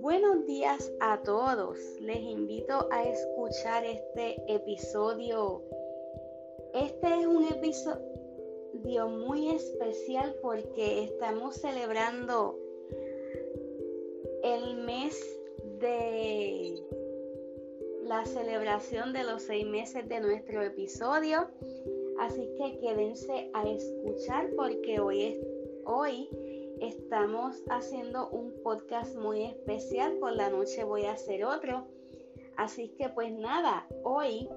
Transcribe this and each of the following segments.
Buenos días a todos. Les invito a escuchar este episodio. Este es un episodio muy especial porque estamos celebrando el mes de la celebración de los seis meses de nuestro episodio. Así que quédense a escuchar porque hoy, hoy estamos haciendo un podcast muy especial. Por la noche voy a hacer otro. Así que pues nada, hoy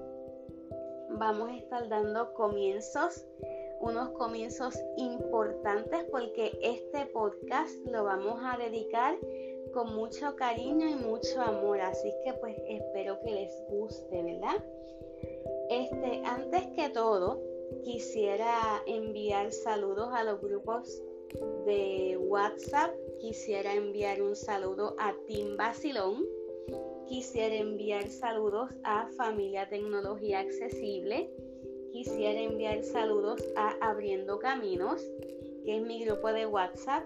vamos a estar dando comienzos, unos comienzos importantes porque este podcast lo vamos a dedicar con mucho cariño y mucho amor. Así que pues espero que les guste, ¿verdad? Este, antes que todo, quisiera enviar saludos a los grupos de WhatsApp. Quisiera enviar un saludo a Team Basilón. Quisiera enviar saludos a Familia Tecnología Accesible. Quisiera enviar saludos a Abriendo Caminos, que es mi grupo de WhatsApp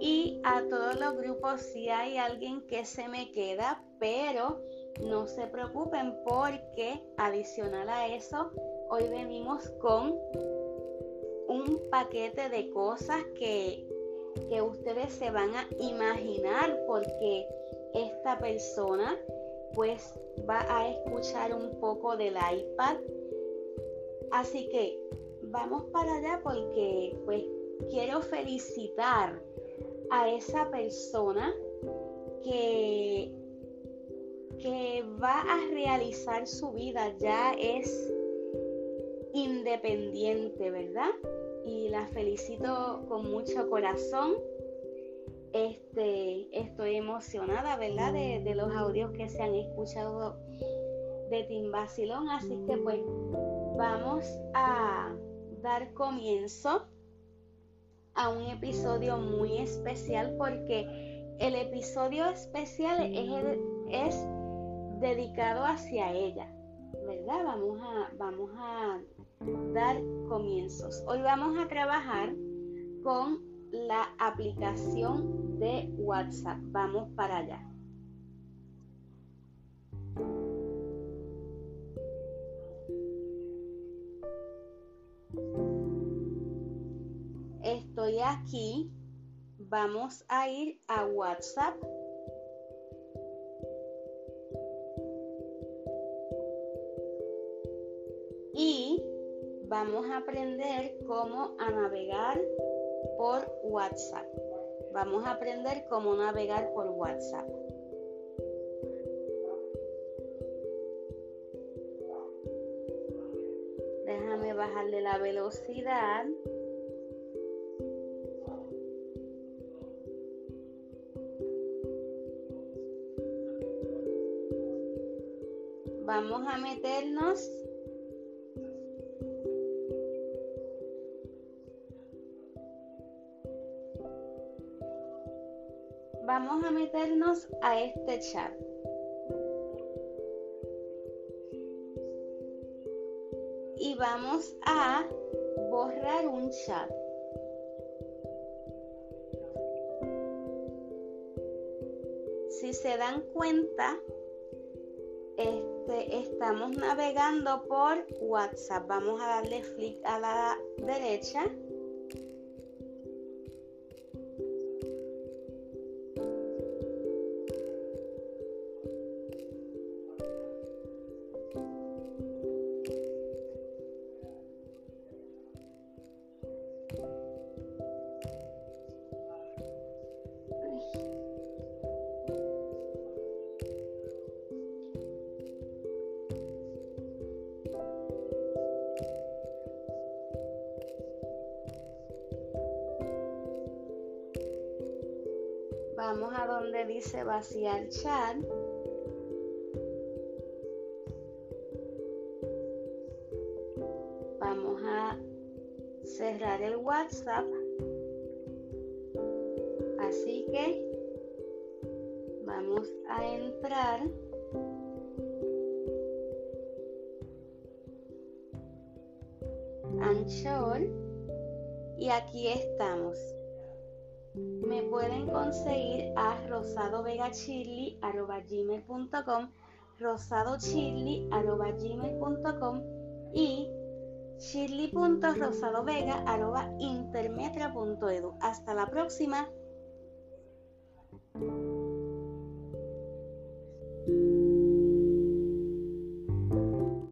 y a todos los grupos si hay alguien que se me queda, pero no se preocupen porque adicional a eso, hoy venimos con un paquete de cosas que, que ustedes se van a imaginar porque esta persona pues va a escuchar un poco del iPad. Así que vamos para allá porque pues quiero felicitar a esa persona que, que va a realizar su vida, ya es independiente, ¿verdad? Y la felicito con mucho corazón. Este, estoy emocionada, ¿verdad? De, de los audios que se han escuchado de Tim Basilón. Así que pues vamos a dar comienzo a un episodio muy especial porque el episodio especial es, es dedicado hacia ella, ¿verdad? Vamos a, vamos a dar comienzos. Hoy vamos a trabajar con la aplicación de WhatsApp. Vamos para allá. Aquí, vamos a ir a WhatsApp. Y vamos a aprender cómo a navegar por WhatsApp. Vamos a aprender cómo navegar por WhatsApp. Déjame bajarle la velocidad. Vamos a meternos. Vamos a meternos a este chat. Y vamos a borrar un chat. Si se dan cuenta este, estamos navegando por WhatsApp. Vamos a darle clic a la derecha vamos a donde dice vaciar chat. Vamos a cerrar el WhatsApp. Así que vamos a entrar Anchor. Y aquí estamos me pueden conseguir a rosadovegachili.com rosadochili.com y chili.rosadovega.intermetra.edu. Hasta la próxima.